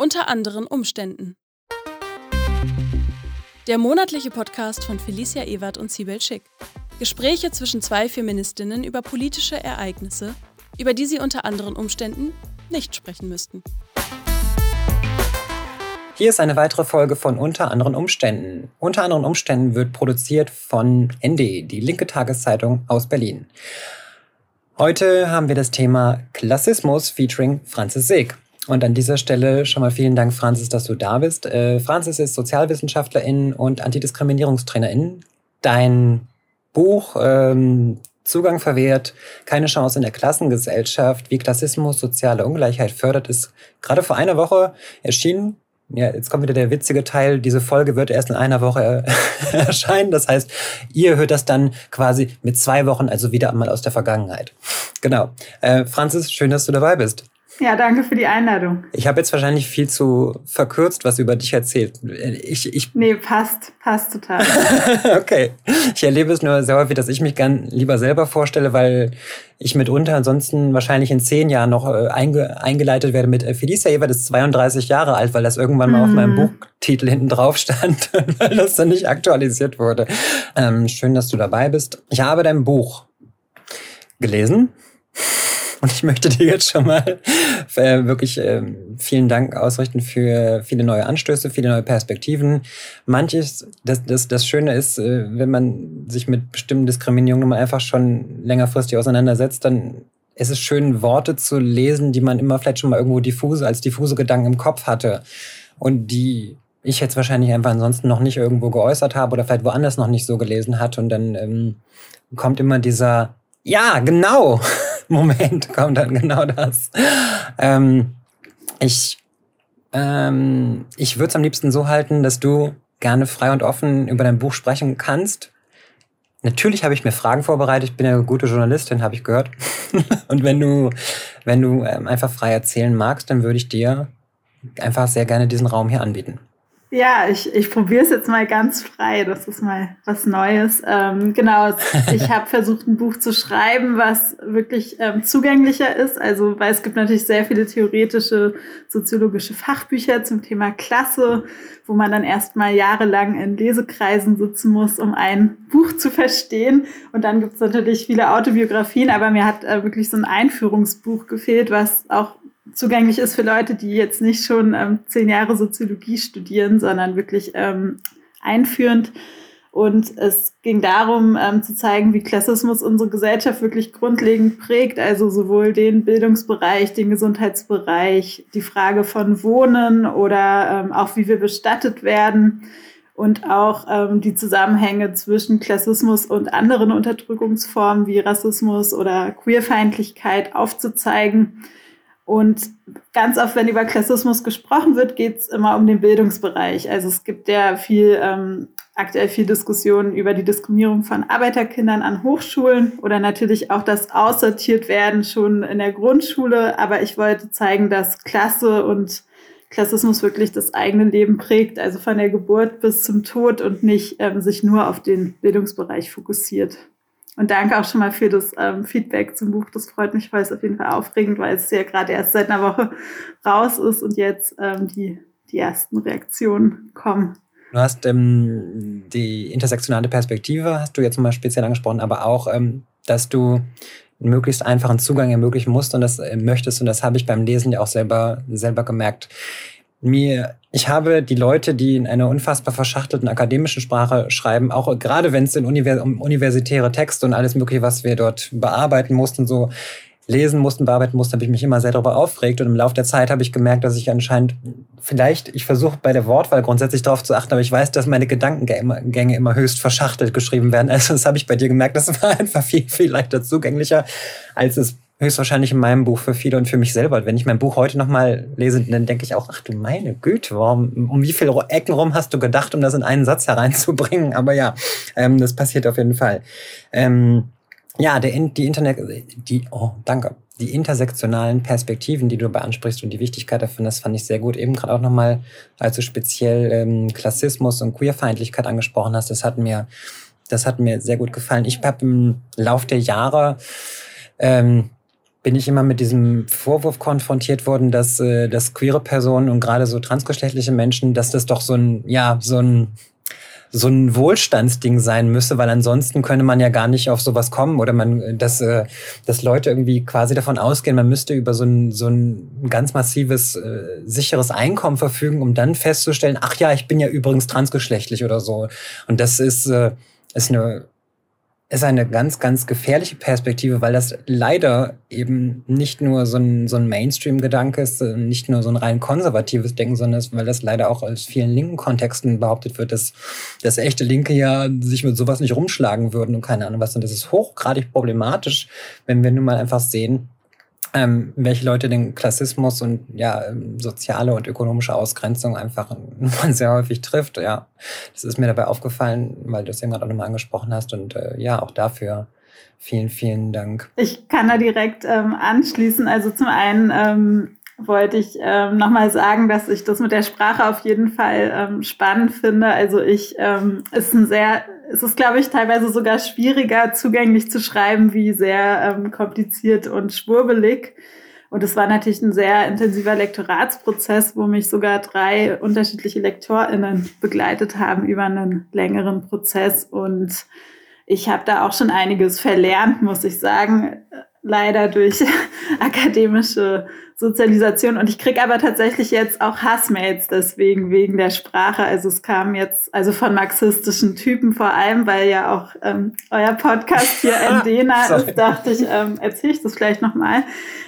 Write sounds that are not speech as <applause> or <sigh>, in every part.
Unter anderen Umständen. Der monatliche Podcast von Felicia Ewert und Sibel Schick. Gespräche zwischen zwei Feministinnen über politische Ereignisse, über die sie unter anderen Umständen nicht sprechen müssten. Hier ist eine weitere Folge von Unter anderen Umständen. Unter anderen Umständen wird produziert von ND, die linke Tageszeitung aus Berlin. Heute haben wir das Thema Klassismus featuring Franzis Seeg. Und an dieser Stelle schon mal vielen Dank, Franzis, dass du da bist. Äh, Franzis ist Sozialwissenschaftlerin und Antidiskriminierungstrainerin. Dein Buch ähm, Zugang verwehrt, keine Chance in der Klassengesellschaft, wie Klassismus soziale Ungleichheit fördert, ist gerade vor einer Woche erschienen. Ja, jetzt kommt wieder der witzige Teil. Diese Folge wird erst in einer Woche <laughs> erscheinen. Das heißt, ihr hört das dann quasi mit zwei Wochen, also wieder einmal aus der Vergangenheit. Genau. Äh, Franzis, schön, dass du dabei bist. Ja, danke für die Einladung. Ich habe jetzt wahrscheinlich viel zu verkürzt was über dich erzählt. Ich, ich nee, passt, passt total. <laughs> okay. Ich erlebe es nur sehr häufig, dass ich mich gern lieber selber vorstelle, weil ich mitunter ansonsten wahrscheinlich in zehn Jahren noch äh, einge eingeleitet werde mit äh, Felicia Ebert ist 32 Jahre alt, weil das irgendwann mal auf meinem mhm. Buchtitel hinten drauf stand, <laughs> weil das dann nicht aktualisiert wurde. Ähm, schön, dass du dabei bist. Ich habe dein Buch gelesen und ich möchte dir jetzt schon mal äh, wirklich äh, vielen Dank ausrichten für viele neue Anstöße, viele neue Perspektiven. Manches, das, das, das Schöne ist, äh, wenn man sich mit bestimmten Diskriminierungen einfach schon längerfristig auseinandersetzt, dann ist es schön, Worte zu lesen, die man immer vielleicht schon mal irgendwo diffuse, als diffuse Gedanken im Kopf hatte. Und die ich jetzt wahrscheinlich einfach ansonsten noch nicht irgendwo geäußert habe oder vielleicht woanders noch nicht so gelesen hat. Und dann ähm, kommt immer dieser, ja, genau. Moment <laughs> kommt dann genau das. Ähm, ich ähm, ich würde es am liebsten so halten, dass du gerne frei und offen über dein Buch sprechen kannst. Natürlich habe ich mir Fragen vorbereitet. Ich bin ja eine gute Journalistin, habe ich gehört. <laughs> und wenn du, wenn du ähm, einfach frei erzählen magst, dann würde ich dir einfach sehr gerne diesen Raum hier anbieten. Ja, ich, ich probiere es jetzt mal ganz frei. Das ist mal was Neues. Ähm, genau, <laughs> ich habe versucht, ein Buch zu schreiben, was wirklich ähm, zugänglicher ist. Also, weil es gibt natürlich sehr viele theoretische, soziologische Fachbücher zum Thema Klasse, wo man dann erstmal jahrelang in Lesekreisen sitzen muss, um ein Buch zu verstehen. Und dann gibt es natürlich viele Autobiografien, aber mir hat äh, wirklich so ein Einführungsbuch gefehlt, was auch zugänglich ist für Leute, die jetzt nicht schon ähm, zehn Jahre Soziologie studieren, sondern wirklich ähm, einführend. Und es ging darum, ähm, zu zeigen, wie Klassismus unsere Gesellschaft wirklich grundlegend prägt, also sowohl den Bildungsbereich, den Gesundheitsbereich, die Frage von Wohnen oder ähm, auch wie wir bestattet werden und auch ähm, die Zusammenhänge zwischen Klassismus und anderen Unterdrückungsformen wie Rassismus oder Queerfeindlichkeit aufzuzeigen und ganz oft, wenn über Klassismus gesprochen wird, geht es immer um den Bildungsbereich. Also es gibt ja viel, ähm, aktuell viel Diskussionen über die Diskriminierung von Arbeiterkindern an Hochschulen oder natürlich auch das Aussortiert werden schon in der Grundschule. Aber ich wollte zeigen, dass Klasse und Klassismus wirklich das eigene Leben prägt, also von der Geburt bis zum Tod und nicht ähm, sich nur auf den Bildungsbereich fokussiert. Und danke auch schon mal für das ähm, Feedback zum Buch. Das freut mich, weil es auf jeden Fall aufregend, weil es ja gerade erst seit einer Woche raus ist und jetzt ähm, die, die ersten Reaktionen kommen. Du hast ähm, die intersektionale Perspektive, hast du jetzt mal speziell angesprochen, aber auch, ähm, dass du einen möglichst einfachen Zugang ermöglichen musst und das äh, möchtest. Und das habe ich beim Lesen ja auch selber, selber gemerkt mir, ich habe die Leute, die in einer unfassbar verschachtelten akademischen Sprache schreiben, auch gerade wenn es Univers um universitäre Texte und alles Mögliche, was wir dort bearbeiten mussten, so lesen mussten, bearbeiten mussten, habe ich mich immer sehr darüber aufgeregt. Und im Laufe der Zeit habe ich gemerkt, dass ich anscheinend vielleicht, ich versuche bei der Wortwahl grundsätzlich darauf zu achten, aber ich weiß, dass meine Gedankengänge immer höchst verschachtelt geschrieben werden. Also das habe ich bei dir gemerkt, das war <laughs> einfach viel, viel leichter zugänglicher, als es höchstwahrscheinlich in meinem Buch für viele und für mich selber. Wenn ich mein Buch heute nochmal lese, dann denke ich auch, ach du meine Güte, warum, um wie viele Ecken rum hast du gedacht, um das in einen Satz hereinzubringen? Aber ja, ähm, das passiert auf jeden Fall. Ähm, ja, der, die Internet, die, oh, danke. Die intersektionalen Perspektiven, die du beansprichst und die Wichtigkeit davon, das fand ich sehr gut. Eben gerade auch nochmal, als du speziell ähm, Klassismus und Queerfeindlichkeit angesprochen hast, das hat mir, das hat mir sehr gut gefallen. Ich habe im Lauf der Jahre ähm, bin ich immer mit diesem Vorwurf konfrontiert worden, dass, äh, dass queere Personen und gerade so transgeschlechtliche Menschen, dass das doch so ein, ja, so ein so ein Wohlstandsding sein müsse, weil ansonsten könnte man ja gar nicht auf sowas kommen oder man, dass, äh, dass Leute irgendwie quasi davon ausgehen, man müsste über so ein, so ein ganz massives, äh, sicheres Einkommen verfügen, um dann festzustellen, ach ja, ich bin ja übrigens transgeschlechtlich oder so. Und das ist, äh, ist eine ist eine ganz, ganz gefährliche Perspektive, weil das leider eben nicht nur so ein, so ein Mainstream-Gedanke ist, äh, nicht nur so ein rein konservatives Denken, sondern weil das leider auch aus vielen linken Kontexten behauptet wird, dass, dass echte Linke ja sich mit sowas nicht rumschlagen würden und keine Ahnung was. Und das ist hochgradig problematisch, wenn wir nun mal einfach sehen, ähm, welche Leute den Klassismus und ja, ähm, soziale und ökonomische Ausgrenzung einfach <laughs> sehr häufig trifft. Ja, das ist mir dabei aufgefallen, weil du es eben gerade auch nochmal angesprochen hast und äh, ja, auch dafür vielen, vielen Dank. Ich kann da direkt ähm, anschließen. Also zum einen ähm, wollte ich ähm, nochmal sagen, dass ich das mit der Sprache auf jeden Fall ähm, spannend finde. Also ich, ähm, ist ein sehr, es ist, glaube ich, teilweise sogar schwieriger zugänglich zu schreiben, wie sehr ähm, kompliziert und schwurbelig. Und es war natürlich ein sehr intensiver Lektoratsprozess, wo mich sogar drei unterschiedliche LektorInnen begleitet haben über einen längeren Prozess. Und ich habe da auch schon einiges verlernt, muss ich sagen leider durch <laughs> akademische Sozialisation. Und ich kriege aber tatsächlich jetzt auch Hassmails deswegen, wegen der Sprache. Also es kam jetzt, also von marxistischen Typen vor allem, weil ja auch ähm, euer Podcast hier <laughs> Endena ist, dachte ich, ähm, erzähle ich das vielleicht nochmal.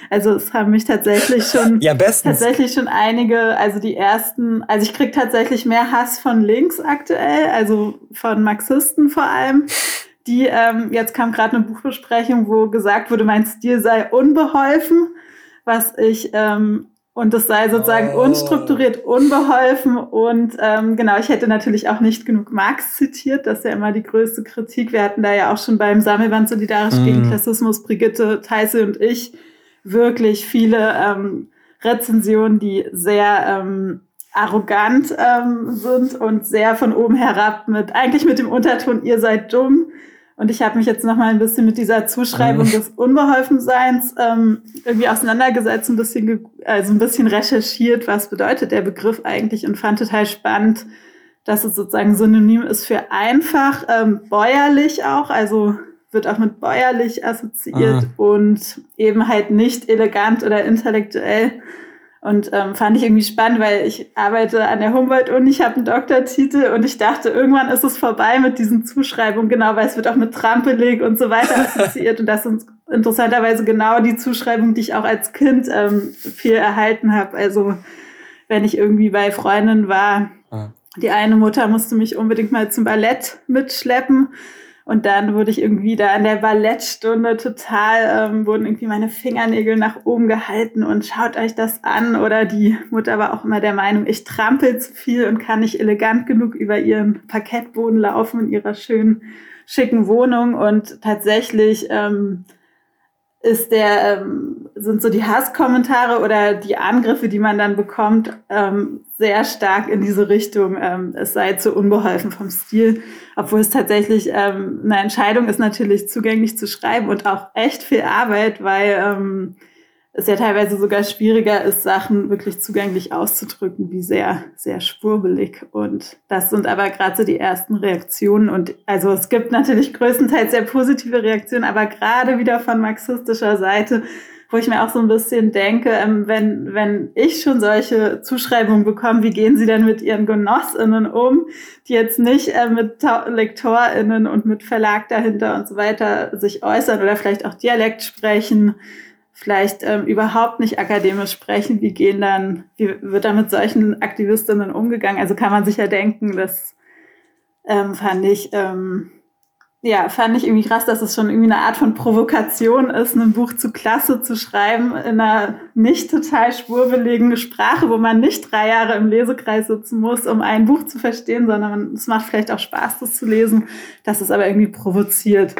Also es haben mich tatsächlich schon ja, bestens. tatsächlich schon einige, also die ersten, also ich kriege tatsächlich mehr Hass von links aktuell, also von Marxisten vor allem die, ähm, jetzt kam gerade eine Buchbesprechung, wo gesagt wurde, mein Stil sei unbeholfen, was ich, ähm, und es sei sozusagen oh. unstrukturiert, unbeholfen und ähm, genau, ich hätte natürlich auch nicht genug Marx zitiert, das ist ja immer die größte Kritik. Wir hatten da ja auch schon beim Sammelband Solidarisch mm. gegen Klassismus, Brigitte, Theise und ich, wirklich viele ähm, Rezensionen, die sehr ähm, arrogant ähm, sind und sehr von oben herab mit, eigentlich mit dem Unterton, ihr seid dumm. Und ich habe mich jetzt noch mal ein bisschen mit dieser Zuschreibung mhm. des Unbeholfenseins ähm, irgendwie auseinandergesetzt, ein bisschen, also ein bisschen recherchiert, was bedeutet der Begriff eigentlich und fand total spannend, dass es sozusagen synonym ist für einfach, ähm, bäuerlich auch, also wird auch mit bäuerlich assoziiert mhm. und eben halt nicht elegant oder intellektuell. Und ähm, fand ich irgendwie spannend, weil ich arbeite an der Humboldt-Uni, ich habe einen Doktortitel und ich dachte, irgendwann ist es vorbei mit diesen Zuschreibungen, genau, weil es wird auch mit Trampelig und so weiter assoziiert. und das sind interessanterweise genau die Zuschreibungen, die ich auch als Kind ähm, viel erhalten habe. Also wenn ich irgendwie bei Freundinnen war, ah. die eine Mutter musste mich unbedingt mal zum Ballett mitschleppen. Und dann wurde ich irgendwie da in der Ballettstunde total, ähm, wurden irgendwie meine Fingernägel nach oben gehalten und schaut euch das an. Oder die Mutter war auch immer der Meinung, ich trampel zu viel und kann nicht elegant genug über ihren Parkettboden laufen in ihrer schönen, schicken Wohnung. Und tatsächlich ähm, ist der, ähm, sind so die Hasskommentare oder die Angriffe, die man dann bekommt, ähm, sehr stark in diese Richtung, ähm, es sei zu unbeholfen vom Stil, obwohl es tatsächlich ähm, eine Entscheidung ist, natürlich zugänglich zu schreiben und auch echt viel Arbeit, weil ähm, es ja teilweise sogar schwieriger ist, Sachen wirklich zugänglich auszudrücken, wie sehr, sehr spurbelig. Und das sind aber gerade so die ersten Reaktionen. Und also es gibt natürlich größtenteils sehr positive Reaktionen, aber gerade wieder von marxistischer Seite, wo ich mir auch so ein bisschen denke, ähm, wenn, wenn ich schon solche Zuschreibungen bekomme, wie gehen sie denn mit ihren GenossInnen um, die jetzt nicht äh, mit LektorInnen und mit Verlag dahinter und so weiter sich äußern oder vielleicht auch Dialekt sprechen, vielleicht ähm, überhaupt nicht akademisch sprechen. Wie gehen dann, wie wird da mit solchen Aktivistinnen umgegangen? Also kann man sich ja denken, das ähm, fand ich, ähm, ja, fand ich irgendwie krass, dass es schon irgendwie eine Art von Provokation ist, ein Buch zu Klasse zu schreiben in einer nicht total spurbelegen Sprache, wo man nicht drei Jahre im Lesekreis sitzen muss, um ein Buch zu verstehen, sondern es macht vielleicht auch Spaß, das zu lesen, dass es aber irgendwie provoziert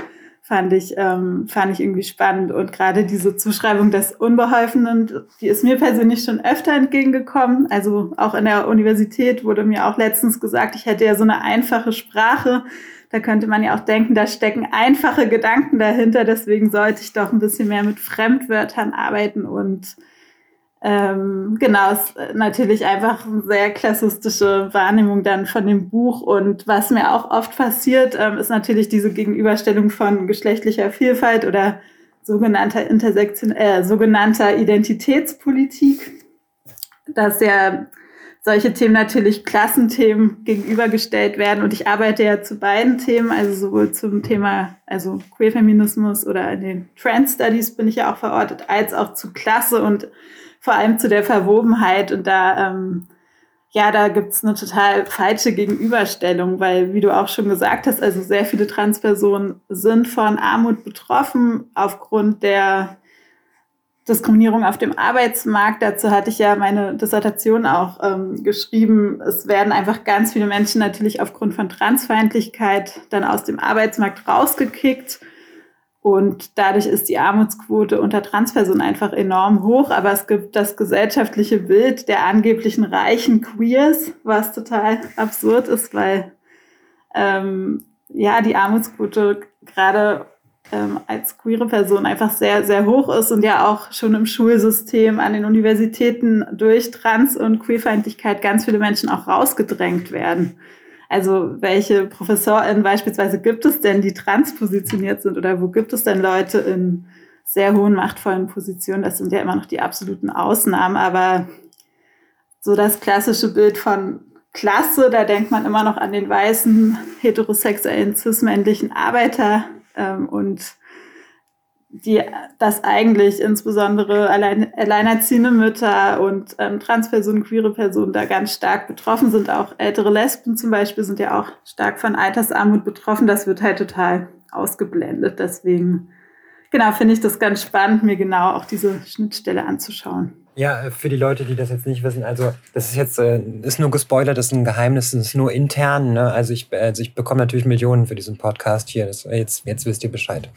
fand ich, ähm, fand ich irgendwie spannend. Und gerade diese Zuschreibung des Unbeholfenen, die ist mir persönlich schon öfter entgegengekommen. Also auch in der Universität wurde mir auch letztens gesagt, ich hätte ja so eine einfache Sprache. Da könnte man ja auch denken, da stecken einfache Gedanken dahinter. Deswegen sollte ich doch ein bisschen mehr mit Fremdwörtern arbeiten und ähm, genau, ist natürlich einfach eine sehr klassistische Wahrnehmung dann von dem Buch. Und was mir auch oft passiert, ähm, ist natürlich diese Gegenüberstellung von geschlechtlicher Vielfalt oder sogenannter Intersektion, äh, sogenannter Identitätspolitik, dass ja solche Themen natürlich Klassenthemen gegenübergestellt werden. Und ich arbeite ja zu beiden Themen, also sowohl zum Thema, also Queerfeminismus oder in den Trans Studies bin ich ja auch verortet, als auch zu Klasse und vor allem zu der Verwobenheit und da, ähm, ja, da gibt's eine total falsche Gegenüberstellung, weil, wie du auch schon gesagt hast, also sehr viele Transpersonen sind von Armut betroffen aufgrund der Diskriminierung auf dem Arbeitsmarkt. Dazu hatte ich ja meine Dissertation auch ähm, geschrieben. Es werden einfach ganz viele Menschen natürlich aufgrund von Transfeindlichkeit dann aus dem Arbeitsmarkt rausgekickt. Und dadurch ist die Armutsquote unter Transpersonen einfach enorm hoch. Aber es gibt das gesellschaftliche Bild der angeblichen reichen Queers, was total absurd ist, weil ähm, ja die Armutsquote gerade ähm, als queere Person einfach sehr, sehr hoch ist und ja auch schon im Schulsystem an den Universitäten durch Trans- und Queerfeindlichkeit ganz viele Menschen auch rausgedrängt werden. Also welche ProfessorInnen beispielsweise gibt es denn, die transpositioniert sind oder wo gibt es denn Leute in sehr hohen machtvollen Positionen? Das sind ja immer noch die absoluten Ausnahmen, aber so das klassische Bild von Klasse, da denkt man immer noch an den weißen, heterosexuellen, cis-männlichen Arbeiter ähm, und die das eigentlich insbesondere allein, alleinerziehende Mütter und ähm, Transpersonen, queere Personen da ganz stark betroffen sind. Auch ältere Lesben zum Beispiel sind ja auch stark von Altersarmut betroffen. Das wird halt total ausgeblendet. Deswegen, genau, finde ich das ganz spannend, mir genau auch diese Schnittstelle anzuschauen. Ja, für die Leute, die das jetzt nicht wissen, also das ist jetzt äh, ist nur gespoilert, das ist ein Geheimnis, das ist nur intern. Ne? Also ich, also ich bekomme natürlich Millionen für diesen Podcast hier. Das, jetzt, jetzt wisst ihr Bescheid.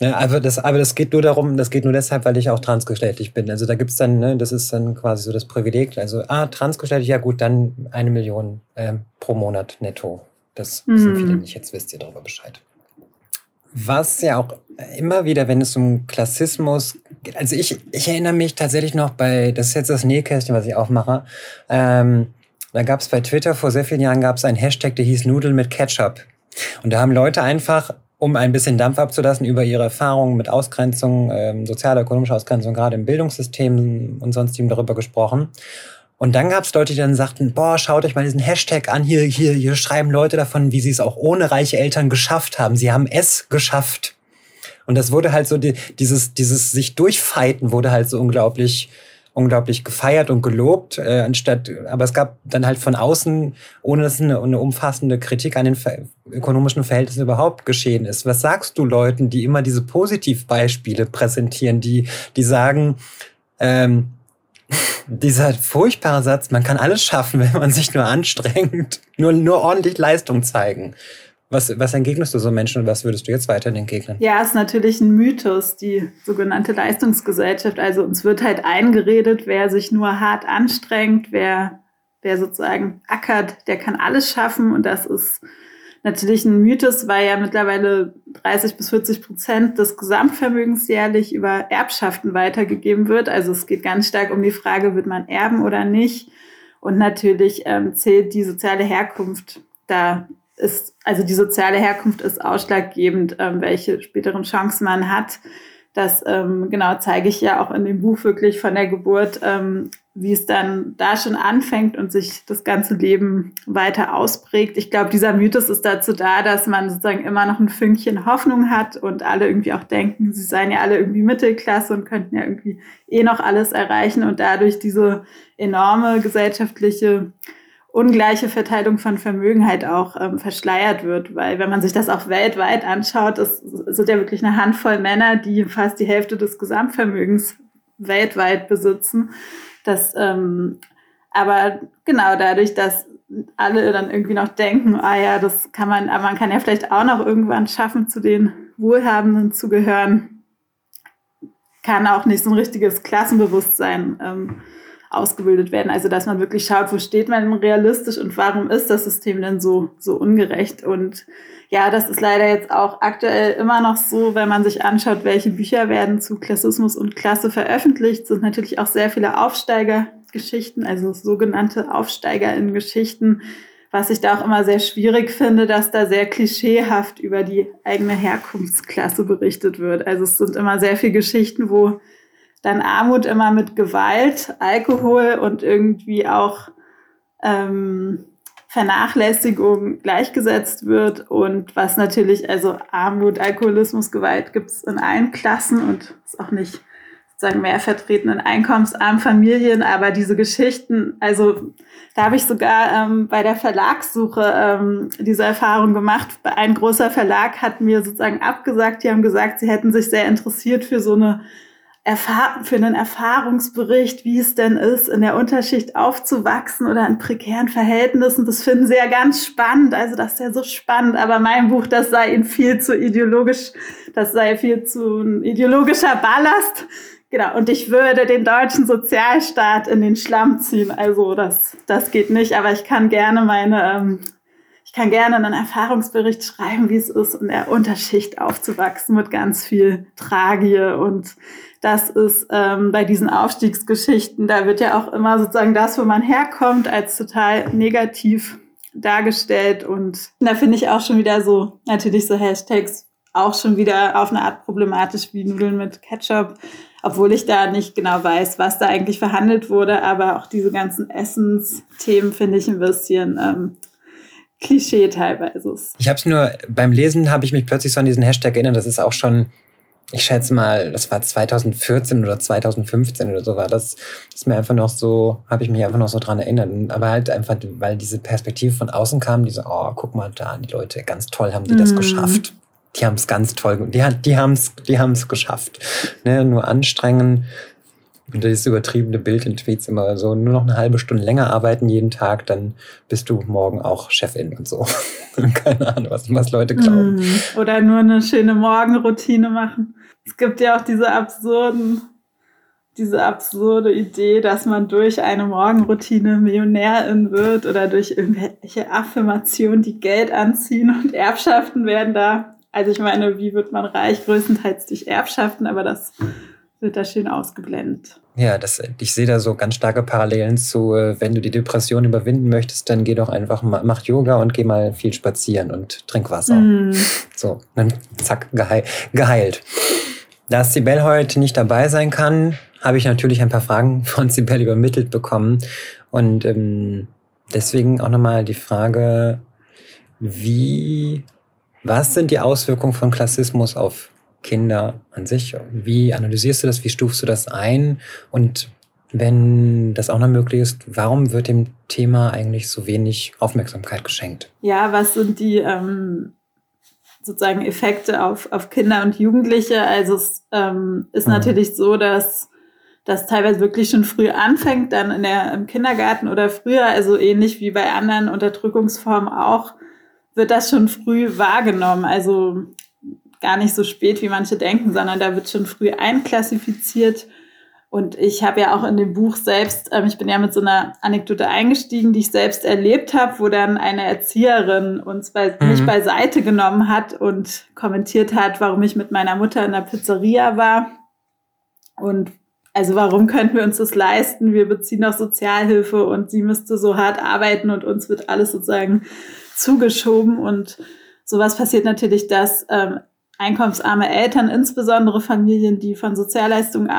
Ja, aber das, aber das geht nur darum, das geht nur deshalb, weil ich auch transgeschlechtlich bin. Also da gibt's dann, ne, das ist dann quasi so das Privileg. Also, ah, transgeschlechtlich, ja gut, dann eine Million ähm, pro Monat netto. Das mhm. wissen viele nicht, jetzt wisst ihr darüber Bescheid. Was ja auch immer wieder, wenn es um Klassismus geht, also ich, ich erinnere mich tatsächlich noch bei, das ist jetzt das Nähkästchen, was ich aufmache, ähm, da gab es bei Twitter vor sehr vielen Jahren gab es einen Hashtag, der hieß Nudeln mit Ketchup. Und da haben Leute einfach um ein bisschen Dampf abzulassen über ihre Erfahrungen mit Ausgrenzung, ähm, sozialer, ökonomischer Ausgrenzung, gerade im Bildungssystem und sonstigem darüber gesprochen. Und dann gab es Leute, die dann sagten, boah, schaut euch mal diesen Hashtag an, hier, hier, hier schreiben Leute davon, wie sie es auch ohne reiche Eltern geschafft haben. Sie haben es geschafft. Und das wurde halt so, die, dieses, dieses sich durchfeiten wurde halt so unglaublich unglaublich gefeiert und gelobt, äh, anstatt, aber es gab dann halt von außen, ohne dass eine, eine umfassende Kritik an den ver ökonomischen Verhältnissen überhaupt geschehen ist. Was sagst du Leuten, die immer diese Positivbeispiele präsentieren, die, die sagen, ähm, <laughs> dieser furchtbare Satz, man kann alles schaffen, <laughs> wenn man sich nur anstrengt, nur, nur ordentlich Leistung zeigen. Was, was entgegnest du so Menschen und was würdest du jetzt weiterhin entgegnen? Ja, ist natürlich ein Mythos, die sogenannte Leistungsgesellschaft. Also uns wird halt eingeredet, wer sich nur hart anstrengt, wer, wer sozusagen ackert, der kann alles schaffen. Und das ist natürlich ein Mythos, weil ja mittlerweile 30 bis 40 Prozent des Gesamtvermögens jährlich über Erbschaften weitergegeben wird. Also es geht ganz stark um die Frage, wird man erben oder nicht. Und natürlich ähm, zählt die soziale Herkunft da ist, also die soziale Herkunft ist ausschlaggebend, ähm, welche späteren Chancen man hat. Das ähm, genau zeige ich ja auch in dem Buch wirklich von der Geburt, ähm, wie es dann da schon anfängt und sich das ganze Leben weiter ausprägt. Ich glaube, dieser Mythos ist dazu da, dass man sozusagen immer noch ein Fünkchen Hoffnung hat und alle irgendwie auch denken, sie seien ja alle irgendwie Mittelklasse und könnten ja irgendwie eh noch alles erreichen und dadurch diese enorme gesellschaftliche ungleiche Verteilung von Vermögen halt auch ähm, verschleiert wird, weil wenn man sich das auch weltweit anschaut, es sind ja wirklich eine Handvoll Männer, die fast die Hälfte des Gesamtvermögens weltweit besitzen. Das, ähm, aber genau dadurch, dass alle dann irgendwie noch denken, ah ja, das kann man, aber man kann ja vielleicht auch noch irgendwann schaffen, zu den Wohlhabenden zu gehören, kann auch nicht so ein richtiges Klassenbewusstsein ähm, ausgebildet werden. Also dass man wirklich schaut, wo steht man denn realistisch und warum ist das System denn so, so ungerecht? Und ja, das ist leider jetzt auch aktuell immer noch so, wenn man sich anschaut, welche Bücher werden zu Klassismus und Klasse veröffentlicht, sind natürlich auch sehr viele Aufsteigergeschichten, also sogenannte Aufsteiger in Geschichten, was ich da auch immer sehr schwierig finde, dass da sehr klischeehaft über die eigene Herkunftsklasse berichtet wird. Also es sind immer sehr viele Geschichten, wo dann Armut immer mit Gewalt, Alkohol und irgendwie auch ähm, Vernachlässigung gleichgesetzt wird und was natürlich, also Armut, Alkoholismus, Gewalt gibt es in allen Klassen und ist auch nicht sozusagen mehr vertreten in einkommensarmen Familien, aber diese Geschichten, also da habe ich sogar ähm, bei der Verlagssuche ähm, diese Erfahrung gemacht. Ein großer Verlag hat mir sozusagen abgesagt, die haben gesagt, sie hätten sich sehr interessiert für so eine Für einen Erfahrungsbericht, wie es denn ist, in der Unterschicht aufzuwachsen oder in prekären Verhältnissen. Das finden sie ja ganz spannend. Also das ist ja so spannend. Aber mein Buch, das sei ihnen viel zu ideologisch, das sei viel zu ein ideologischer Ballast. Genau. Und ich würde den deutschen Sozialstaat in den Schlamm ziehen. Also das, das geht nicht. Aber ich kann gerne meine, ähm, ich kann gerne einen Erfahrungsbericht schreiben, wie es ist, in der Unterschicht aufzuwachsen mit ganz viel Tragie und das ist ähm, bei diesen Aufstiegsgeschichten, da wird ja auch immer sozusagen das, wo man herkommt, als total negativ dargestellt. Und da finde ich auch schon wieder so, natürlich so Hashtags auch schon wieder auf eine Art problematisch wie Nudeln mit Ketchup, obwohl ich da nicht genau weiß, was da eigentlich verhandelt wurde. Aber auch diese ganzen Essensthemen finde ich ein bisschen ähm, Klischee teilweise. Ich habe es nur beim Lesen habe ich mich plötzlich so an diesen Hashtag erinnert. Das ist auch schon ich schätze mal, das war 2014 oder 2015 oder so war das. Ist mir einfach noch so, habe ich mich einfach noch so dran erinnert. Aber halt einfach, weil diese Perspektive von außen kam, diese, oh, guck mal da, die Leute, ganz toll haben die das mhm. geschafft. Die haben es ganz toll, die, die haben es die haben's geschafft. Ne, nur anstrengen, und das übertriebene Bild in Tweets immer so, nur noch eine halbe Stunde länger arbeiten jeden Tag, dann bist du morgen auch Chefin und so. <laughs> Keine Ahnung, was, was Leute glauben. Mhm. Oder nur eine schöne Morgenroutine machen. Es gibt ja auch diese absurden, diese absurde Idee, dass man durch eine Morgenroutine Millionärin wird oder durch irgendwelche Affirmationen, die Geld anziehen und Erbschaften werden da. Also ich meine, wie wird man reich? Größtenteils durch Erbschaften, aber das wird da schön ausgeblendet. Ja, das, ich sehe da so ganz starke Parallelen zu, äh, wenn du die Depression überwinden möchtest, dann geh doch einfach, mach Yoga und geh mal viel spazieren und trink Wasser. Mm. So, dann zack, geheilt. Da Sibel heute nicht dabei sein kann, habe ich natürlich ein paar Fragen <laughs> von Sibel übermittelt bekommen. Und ähm, deswegen auch nochmal die Frage, wie, was sind die Auswirkungen von Klassismus auf Kinder an sich? Wie analysierst du das? Wie stufst du das ein? Und wenn das auch noch möglich ist, warum wird dem Thema eigentlich so wenig Aufmerksamkeit geschenkt? Ja, was sind die ähm, sozusagen Effekte auf, auf Kinder und Jugendliche? Also es ähm, ist mhm. natürlich so, dass das teilweise wirklich schon früh anfängt, dann in der, im Kindergarten oder früher, also ähnlich wie bei anderen Unterdrückungsformen auch, wird das schon früh wahrgenommen. Also gar nicht so spät, wie manche denken, sondern da wird schon früh einklassifiziert. Und ich habe ja auch in dem Buch selbst, ähm, ich bin ja mit so einer Anekdote eingestiegen, die ich selbst erlebt habe, wo dann eine Erzieherin uns bei, mhm. mich beiseite genommen hat und kommentiert hat, warum ich mit meiner Mutter in der Pizzeria war. Und also warum könnten wir uns das leisten? Wir beziehen auch Sozialhilfe und sie müsste so hart arbeiten und uns wird alles sozusagen zugeschoben. Und sowas passiert natürlich, dass ähm, einkommensarme Eltern, insbesondere Familien, die von Sozialleistungen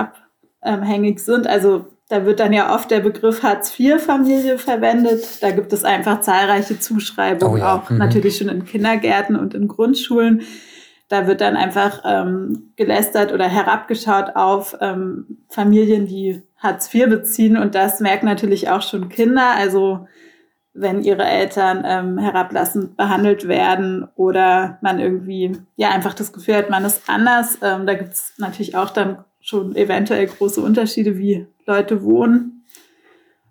abhängig sind. Also da wird dann ja oft der Begriff Hartz-IV-Familie verwendet. Da gibt es einfach zahlreiche Zuschreibungen, oh ja. auch mhm. natürlich schon in Kindergärten und in Grundschulen. Da wird dann einfach ähm, gelästert oder herabgeschaut auf ähm, Familien, die Hartz IV beziehen. Und das merken natürlich auch schon Kinder. Also wenn ihre Eltern ähm, herablassend behandelt werden oder man irgendwie ja einfach das Gefühl hat, man ist anders. Ähm, da gibt es natürlich auch dann schon eventuell große Unterschiede, wie Leute wohnen.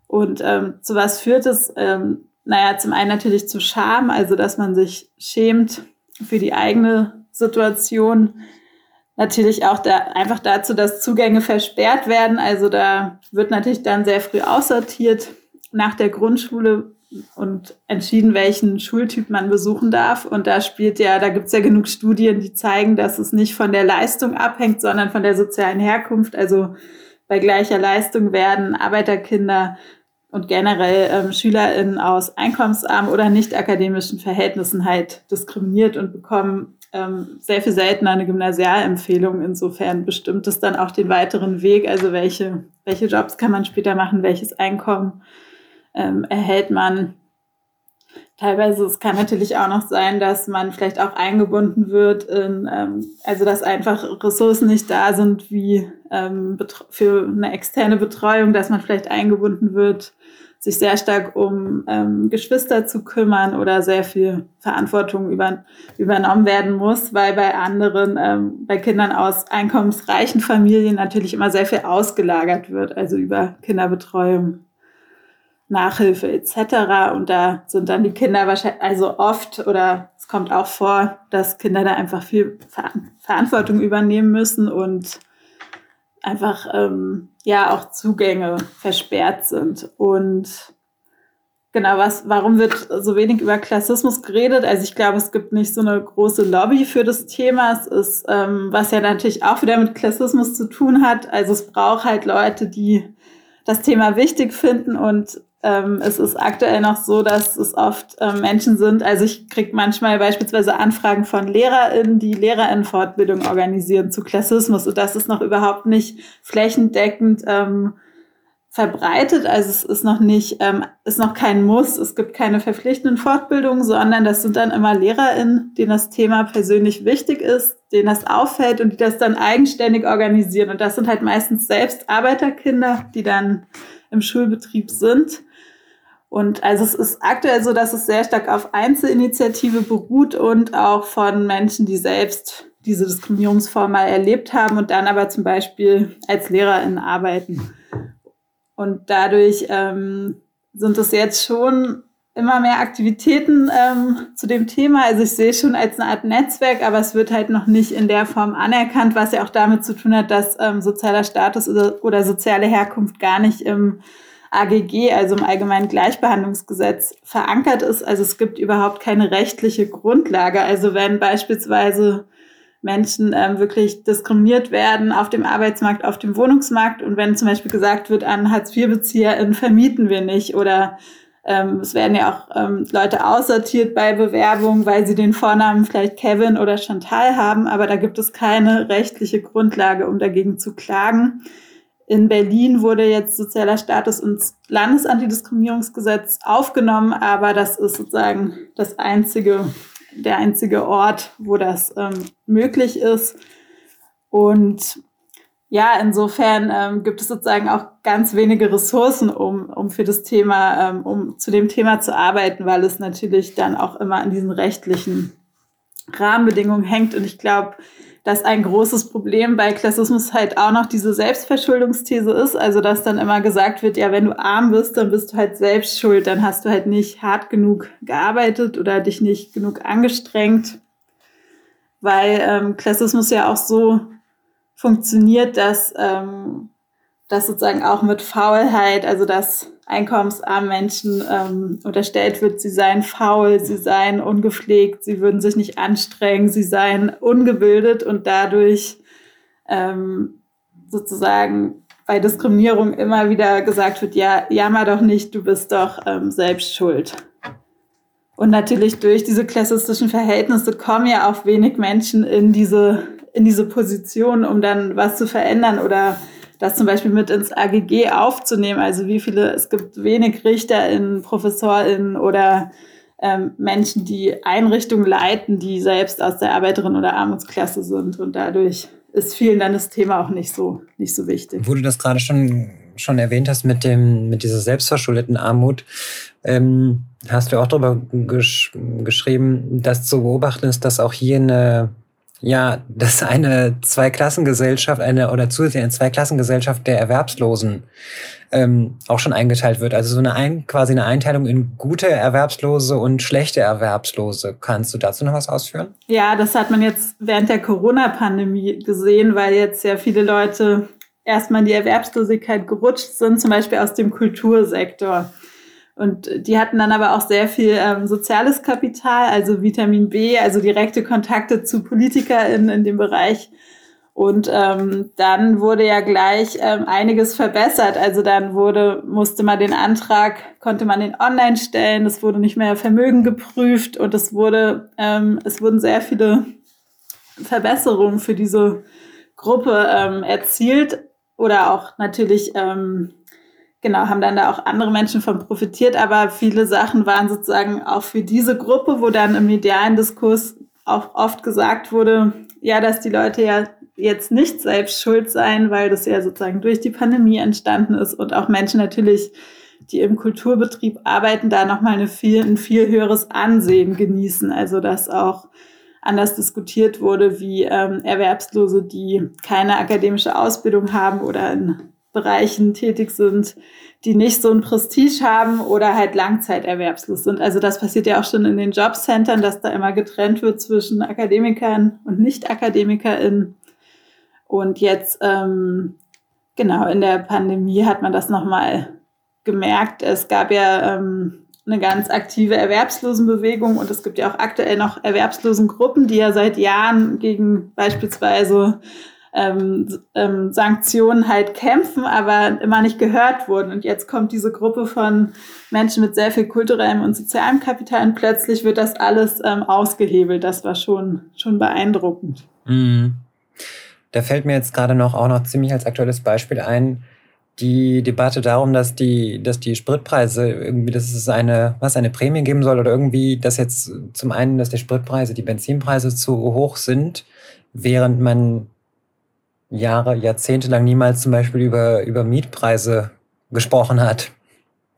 Und ähm, zu was führt es? Ähm, naja, zum einen natürlich zu Scham, also dass man sich schämt für die eigene Situation. Natürlich auch da, einfach dazu, dass Zugänge versperrt werden. Also da wird natürlich dann sehr früh aussortiert nach der Grundschule und entschieden, welchen Schultyp man besuchen darf. Und da spielt ja, da gibt es ja genug Studien, die zeigen, dass es nicht von der Leistung abhängt, sondern von der sozialen Herkunft. Also bei gleicher Leistung werden Arbeiterkinder und generell ähm, SchülerInnen aus einkommensarmen oder nicht akademischen Verhältnissen halt diskriminiert und bekommen ähm, sehr viel seltener eine Gymnasialempfehlung. Insofern bestimmt es dann auch den weiteren Weg, also welche, welche Jobs kann man später machen, welches Einkommen ähm, erhält man. Teilweise, es kann natürlich auch noch sein, dass man vielleicht auch eingebunden wird in, ähm, also dass einfach Ressourcen nicht da sind wie ähm, für eine externe Betreuung, dass man vielleicht eingebunden wird, sich sehr stark um ähm, Geschwister zu kümmern oder sehr viel Verantwortung über, übernommen werden muss, weil bei anderen, ähm, bei Kindern aus einkommensreichen Familien natürlich immer sehr viel ausgelagert wird, also über Kinderbetreuung. Nachhilfe etc. Und da sind dann die Kinder wahrscheinlich, also oft oder es kommt auch vor, dass Kinder da einfach viel Verantwortung übernehmen müssen und einfach ähm, ja auch Zugänge versperrt sind. Und genau, was, warum wird so wenig über Klassismus geredet? Also ich glaube, es gibt nicht so eine große Lobby für das Thema. Es ist, ähm, was ja natürlich auch wieder mit Klassismus zu tun hat. Also es braucht halt Leute, die das Thema wichtig finden und ähm, es ist aktuell noch so, dass es oft ähm, Menschen sind, also ich kriege manchmal beispielsweise Anfragen von LehrerInnen, die LehrerInnen-Fortbildung organisieren zu Klassismus und das ist noch überhaupt nicht flächendeckend ähm, verbreitet. Also es ist noch nicht, ähm, ist noch kein Muss, es gibt keine verpflichtenden Fortbildungen, sondern das sind dann immer LehrerInnen, denen das Thema persönlich wichtig ist, denen das auffällt und die das dann eigenständig organisieren. Und das sind halt meistens selbst Arbeiterkinder, die dann im Schulbetrieb sind und also es ist aktuell so, dass es sehr stark auf Einzelinitiative beruht und auch von Menschen, die selbst diese Diskriminierungsform mal erlebt haben und dann aber zum Beispiel als LehrerInnen arbeiten. Und dadurch ähm, sind es jetzt schon immer mehr Aktivitäten ähm, zu dem Thema. Also ich sehe schon als eine Art Netzwerk, aber es wird halt noch nicht in der Form anerkannt, was ja auch damit zu tun hat, dass ähm, sozialer Status oder, oder soziale Herkunft gar nicht im AGG, also im Allgemeinen Gleichbehandlungsgesetz, verankert ist. Also es gibt überhaupt keine rechtliche Grundlage. Also wenn beispielsweise Menschen ähm, wirklich diskriminiert werden auf dem Arbeitsmarkt, auf dem Wohnungsmarkt und wenn zum Beispiel gesagt wird, an Hartz-IV-BezieherInnen vermieten wir nicht oder ähm, es werden ja auch ähm, Leute aussortiert bei Bewerbungen, weil sie den Vornamen vielleicht Kevin oder Chantal haben, aber da gibt es keine rechtliche Grundlage, um dagegen zu klagen. In Berlin wurde jetzt sozialer Status ins Landesantidiskriminierungsgesetz aufgenommen, aber das ist sozusagen das einzige, der einzige Ort, wo das ähm, möglich ist. Und ja, insofern ähm, gibt es sozusagen auch ganz wenige Ressourcen, um, um für das Thema, ähm, um zu dem Thema zu arbeiten, weil es natürlich dann auch immer an diesen rechtlichen Rahmenbedingungen hängt. Und ich glaube, dass ein großes Problem bei Klassismus halt auch noch diese Selbstverschuldungsthese ist. Also, dass dann immer gesagt wird, ja, wenn du arm bist, dann bist du halt selbst schuld, dann hast du halt nicht hart genug gearbeitet oder dich nicht genug angestrengt. Weil ähm, Klassismus ja auch so funktioniert, dass, ähm, dass sozusagen auch mit Faulheit, also dass einkommensarmen Menschen ähm, unterstellt wird, sie seien faul, sie seien ungepflegt, sie würden sich nicht anstrengen, sie seien ungebildet und dadurch ähm, sozusagen bei Diskriminierung immer wieder gesagt wird, ja, jammer doch nicht, du bist doch ähm, selbst schuld. Und natürlich durch diese klassistischen Verhältnisse kommen ja auch wenig Menschen in diese, in diese Position, um dann was zu verändern oder das zum Beispiel mit ins AGG aufzunehmen. Also wie viele, es gibt wenig RichterInnen, ProfessorInnen oder ähm, Menschen, die Einrichtungen leiten, die selbst aus der Arbeiterin- oder Armutsklasse sind. Und dadurch ist vielen dann das Thema auch nicht so, nicht so wichtig. Wo du das gerade schon, schon erwähnt hast mit, dem, mit dieser selbstverschuldeten Armut, ähm, hast du auch darüber gesch geschrieben, dass zu beobachten ist, dass auch hier eine ja, dass eine Zweiklassengesellschaft, eine oder zusätzlich eine Zweiklassengesellschaft der Erwerbslosen ähm, auch schon eingeteilt wird. Also so eine ein, quasi eine Einteilung in gute Erwerbslose und schlechte Erwerbslose. Kannst du dazu noch was ausführen? Ja, das hat man jetzt während der Corona-Pandemie gesehen, weil jetzt ja viele Leute erstmal in die Erwerbslosigkeit gerutscht sind, zum Beispiel aus dem Kultursektor. Und die hatten dann aber auch sehr viel ähm, soziales Kapital, also Vitamin B, also direkte Kontakte zu PolitikerInnen in dem Bereich. Und ähm, dann wurde ja gleich ähm, einiges verbessert. Also dann wurde, musste man den Antrag, konnte man den online stellen, es wurde nicht mehr Vermögen geprüft und es wurde, ähm, es wurden sehr viele Verbesserungen für diese Gruppe ähm, erzielt oder auch natürlich ähm, genau, haben dann da auch andere Menschen von profitiert, aber viele Sachen waren sozusagen auch für diese Gruppe, wo dann im medialen Diskurs auch oft gesagt wurde, ja, dass die Leute ja jetzt nicht selbst schuld seien, weil das ja sozusagen durch die Pandemie entstanden ist und auch Menschen natürlich, die im Kulturbetrieb arbeiten, da nochmal eine viel, ein viel höheres Ansehen genießen. Also dass auch anders diskutiert wurde, wie ähm, Erwerbslose, die keine akademische Ausbildung haben oder in Bereichen tätig sind, die nicht so ein Prestige haben oder halt langzeiterwerbslos sind. Also das passiert ja auch schon in den Jobcentern, dass da immer getrennt wird zwischen Akademikern und Nicht-AkademikerInnen. Und jetzt, ähm, genau, in der Pandemie hat man das nochmal gemerkt. Es gab ja ähm, eine ganz aktive Erwerbslosenbewegung und es gibt ja auch aktuell noch Erwerbslosengruppen, die ja seit Jahren gegen beispielsweise ähm, ähm, Sanktionen halt kämpfen, aber immer nicht gehört wurden. Und jetzt kommt diese Gruppe von Menschen mit sehr viel kulturellem und sozialem Kapital und plötzlich wird das alles ähm, ausgehebelt. Das war schon, schon beeindruckend. Mhm. Da fällt mir jetzt gerade noch auch noch ziemlich als aktuelles Beispiel ein, die Debatte darum, dass die, dass die Spritpreise irgendwie, dass es eine, was, eine Prämie geben soll oder irgendwie, dass jetzt zum einen, dass die Spritpreise, die Benzinpreise zu hoch sind, während man Jahre, Jahrzehnte lang niemals zum Beispiel über, über Mietpreise gesprochen hat.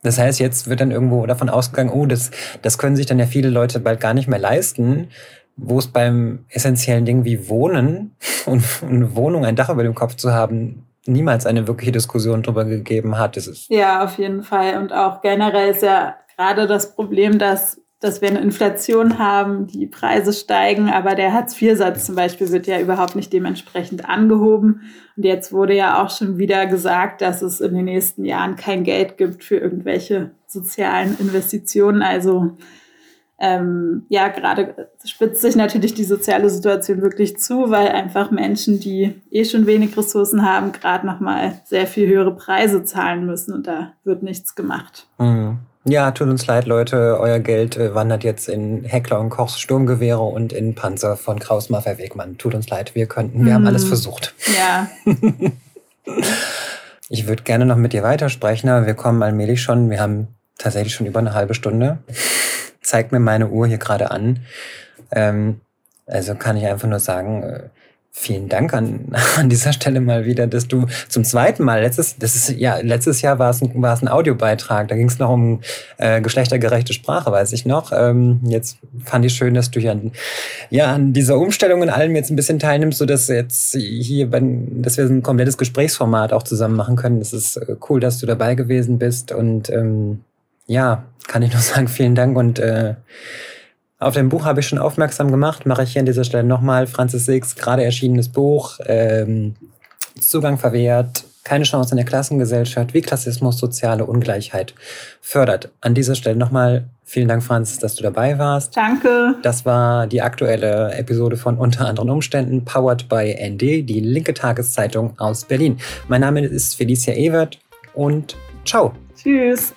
Das heißt, jetzt wird dann irgendwo davon ausgegangen, oh, das, das können sich dann ja viele Leute bald gar nicht mehr leisten, wo es beim essentiellen Ding wie Wohnen <laughs> und eine Wohnung, ein Dach über dem Kopf zu haben, niemals eine wirkliche Diskussion darüber gegeben hat. Das ist ja, auf jeden Fall. Und auch generell ist ja gerade das Problem, dass dass wir eine Inflation haben, die Preise steigen, aber der Hartz-IV-Satz zum Beispiel wird ja überhaupt nicht dementsprechend angehoben. Und jetzt wurde ja auch schon wieder gesagt, dass es in den nächsten Jahren kein Geld gibt für irgendwelche sozialen Investitionen. Also ähm, ja, gerade spitzt sich natürlich die soziale Situation wirklich zu, weil einfach Menschen, die eh schon wenig Ressourcen haben, gerade nochmal sehr viel höhere Preise zahlen müssen und da wird nichts gemacht. Mhm. Ja, tut uns leid, Leute. Euer Geld äh, wandert jetzt in Heckler und Kochs Sturmgewehre und in Panzer von Kraus Maffei Wegmann. Tut uns leid, wir könnten, wir mm. haben alles mhm. versucht. Ja. <laughs> ich würde gerne noch mit dir weitersprechen, aber wir kommen allmählich schon, wir haben tatsächlich schon über eine halbe Stunde. Zeigt mir meine Uhr hier gerade an. Ähm, also kann ich einfach nur sagen, äh, Vielen Dank an, <laughs> an dieser Stelle mal wieder, dass du zum zweiten Mal, letztes, das ist, ja, letztes Jahr war es ein, war es ein Audiobeitrag, da ging es noch um äh, geschlechtergerechte Sprache, weiß ich noch. Ähm, jetzt fand ich schön, dass du hier an, ja, an dieser Umstellung in allem jetzt ein bisschen teilnimmst, so dass jetzt hier, bei, dass wir ein komplettes Gesprächsformat auch zusammen machen können. Es ist äh, cool, dass du dabei gewesen bist und ähm, ja, kann ich nur <laughs> sagen, vielen Dank und äh, auf dein Buch habe ich schon aufmerksam gemacht, mache ich hier an dieser Stelle nochmal. Francis Six, gerade erschienenes Buch, ähm, Zugang verwehrt, keine Chance in der Klassengesellschaft, wie Klassismus soziale Ungleichheit fördert. An dieser Stelle nochmal vielen Dank, Francis, dass du dabei warst. Danke. Das war die aktuelle Episode von Unter anderen Umständen, powered by ND, die linke Tageszeitung aus Berlin. Mein Name ist Felicia Ewert und ciao. Tschüss.